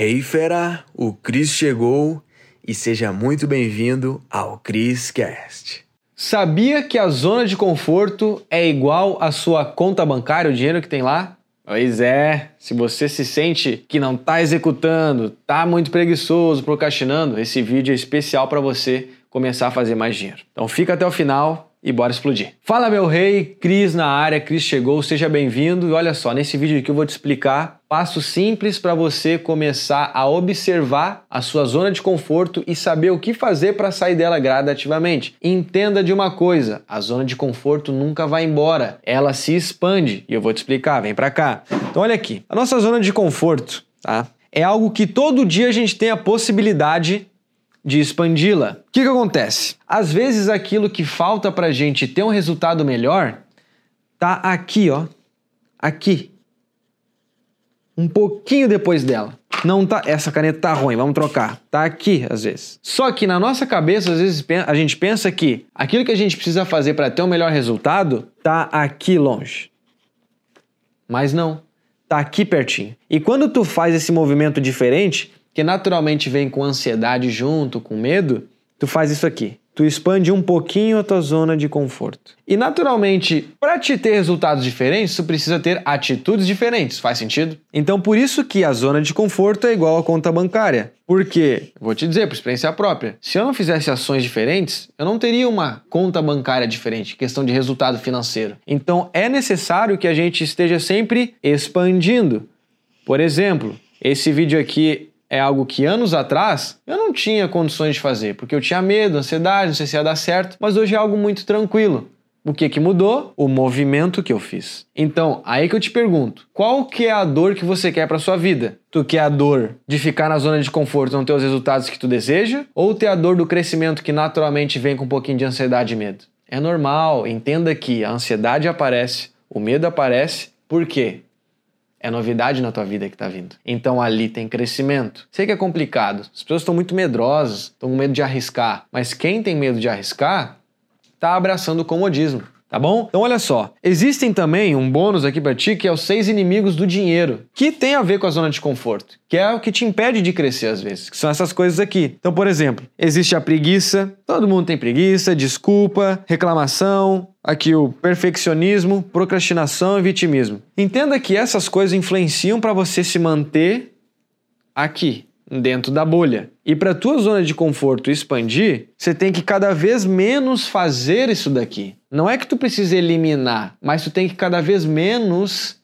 Hey fera, o Cris chegou e seja muito bem-vindo ao Cris Cast. Sabia que a zona de conforto é igual à sua conta bancária, o dinheiro que tem lá? Pois é, se você se sente que não está executando, está muito preguiçoso, procrastinando, esse vídeo é especial para você começar a fazer mais dinheiro. Então fica até o final e bora explodir. Fala meu rei, Cris na área, Cris chegou, seja bem-vindo. E olha só, nesse vídeo aqui eu vou te explicar passos simples para você começar a observar a sua zona de conforto e saber o que fazer para sair dela gradativamente. Entenda de uma coisa, a zona de conforto nunca vai embora, ela se expande e eu vou te explicar, vem para cá. Então olha aqui, a nossa zona de conforto, tá? É algo que todo dia a gente tem a possibilidade de expandi-la. O que, que acontece? Às vezes aquilo que falta para a gente ter um resultado melhor tá aqui, ó, aqui, um pouquinho depois dela. Não tá, essa caneta tá ruim, vamos trocar. Tá aqui às vezes. Só que na nossa cabeça às vezes a gente pensa que aquilo que a gente precisa fazer para ter um melhor resultado tá aqui longe. Mas não, tá aqui pertinho. E quando tu faz esse movimento diferente, que naturalmente vem com ansiedade junto, com medo, tu faz isso aqui. Tu expande um pouquinho a tua zona de conforto. E naturalmente, para te ter resultados diferentes, tu precisa ter atitudes diferentes. Faz sentido? Então, por isso que a zona de conforto é igual à conta bancária. Porque, vou te dizer por experiência própria, se eu não fizesse ações diferentes, eu não teria uma conta bancária diferente, questão de resultado financeiro. Então, é necessário que a gente esteja sempre expandindo. Por exemplo, esse vídeo aqui é algo que anos atrás eu não tinha condições de fazer, porque eu tinha medo, ansiedade, não sei se ia dar certo, mas hoje é algo muito tranquilo. O que que mudou? O movimento que eu fiz. Então, aí que eu te pergunto, qual que é a dor que você quer para sua vida? Tu quer a dor de ficar na zona de conforto e não ter os resultados que tu deseja? Ou ter a dor do crescimento que naturalmente vem com um pouquinho de ansiedade e medo? É normal, entenda que a ansiedade aparece, o medo aparece, por quê? É novidade na tua vida que está vindo. Então ali tem crescimento. Sei que é complicado. As pessoas estão muito medrosas, estão com medo de arriscar. Mas quem tem medo de arriscar está abraçando o comodismo tá bom? Então olha só, existem também um bônus aqui para ti que é os seis inimigos do dinheiro, que tem a ver com a zona de conforto, que é o que te impede de crescer às vezes, que são essas coisas aqui. Então, por exemplo, existe a preguiça, todo mundo tem preguiça, desculpa, reclamação, aqui o perfeccionismo, procrastinação e vitimismo. Entenda que essas coisas influenciam para você se manter aqui, dentro da bolha. E para tua zona de conforto expandir, você tem que cada vez menos fazer isso daqui. Não é que tu precisa eliminar, mas tu tem que cada vez menos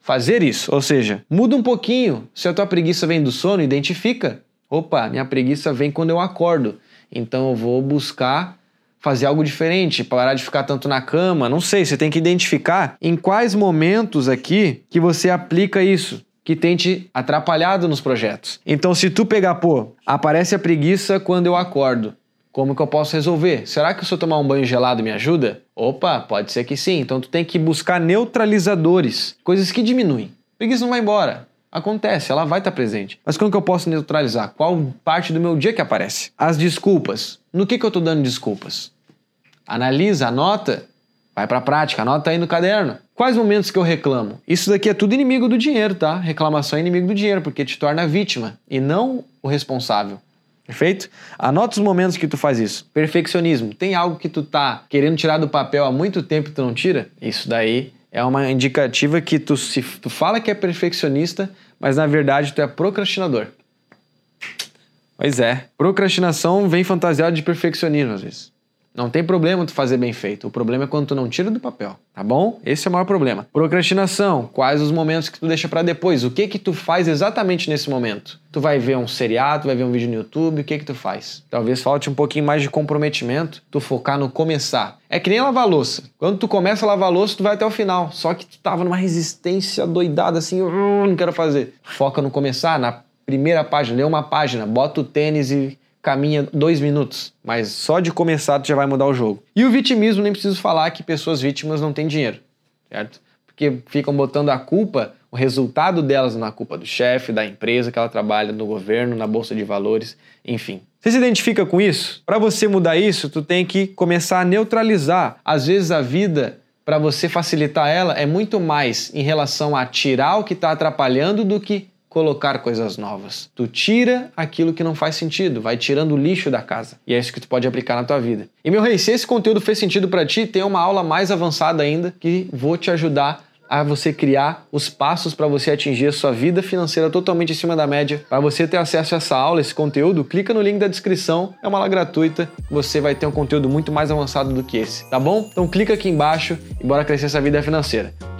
fazer isso. Ou seja, muda um pouquinho. Se a tua preguiça vem do sono, identifica. Opa, minha preguiça vem quando eu acordo. Então eu vou buscar fazer algo diferente, parar de ficar tanto na cama, não sei, você tem que identificar em quais momentos aqui que você aplica isso que tem te atrapalhado nos projetos. Então, se tu pegar, pô, aparece a preguiça quando eu acordo. Como que eu posso resolver? Será que se eu tomar um banho gelado me ajuda? Opa, pode ser que sim. Então tu tem que buscar neutralizadores, coisas que diminuem. Preguiça não vai embora. Acontece, ela vai estar presente. Mas como que eu posso neutralizar? Qual parte do meu dia que aparece? As desculpas. No que, que eu estou dando desculpas? Analisa, anota, vai para a prática, anota aí no caderno. Quais momentos que eu reclamo? Isso daqui é tudo inimigo do dinheiro, tá? Reclamação é inimigo do dinheiro, porque te torna vítima e não o responsável. Perfeito? Anota os momentos que tu faz isso. Perfeccionismo. Tem algo que tu tá querendo tirar do papel há muito tempo e tu não tira? Isso daí é uma indicativa que tu, se, tu fala que é perfeccionista, mas na verdade tu é procrastinador. Pois é. Procrastinação vem fantasiada de perfeccionismo às vezes. Não tem problema tu fazer bem feito. O problema é quando tu não tira do papel, tá bom? Esse é o maior problema. Procrastinação. Quais os momentos que tu deixa para depois? O que que tu faz exatamente nesse momento? Tu vai ver um seriado, vai ver um vídeo no YouTube, o que que tu faz? Talvez falte um pouquinho mais de comprometimento, tu focar no começar. É que nem lavar louça. Quando tu começa a lavar louça, tu vai até o final. Só que tu tava numa resistência doidada assim, não quero fazer. Foca no começar, na primeira página, lê uma página, bota o tênis e caminha dois minutos, mas só de começar tu já vai mudar o jogo. E o vitimismo, nem preciso falar que pessoas vítimas não têm dinheiro, certo? Porque ficam botando a culpa, o resultado delas na culpa do chefe, da empresa que ela trabalha, no governo, na bolsa de valores, enfim. Você se identifica com isso? Para você mudar isso, tu tem que começar a neutralizar. Às vezes a vida para você facilitar ela é muito mais em relação a tirar o que está atrapalhando do que colocar coisas novas. Tu tira aquilo que não faz sentido, vai tirando o lixo da casa. E é isso que tu pode aplicar na tua vida. E meu rei, se esse conteúdo fez sentido para ti, tem uma aula mais avançada ainda que vou te ajudar a você criar os passos para você atingir a sua vida financeira totalmente acima da média. Para você ter acesso a essa aula, esse conteúdo, clica no link da descrição, é uma aula gratuita, você vai ter um conteúdo muito mais avançado do que esse, tá bom? Então clica aqui embaixo e bora crescer essa vida financeira.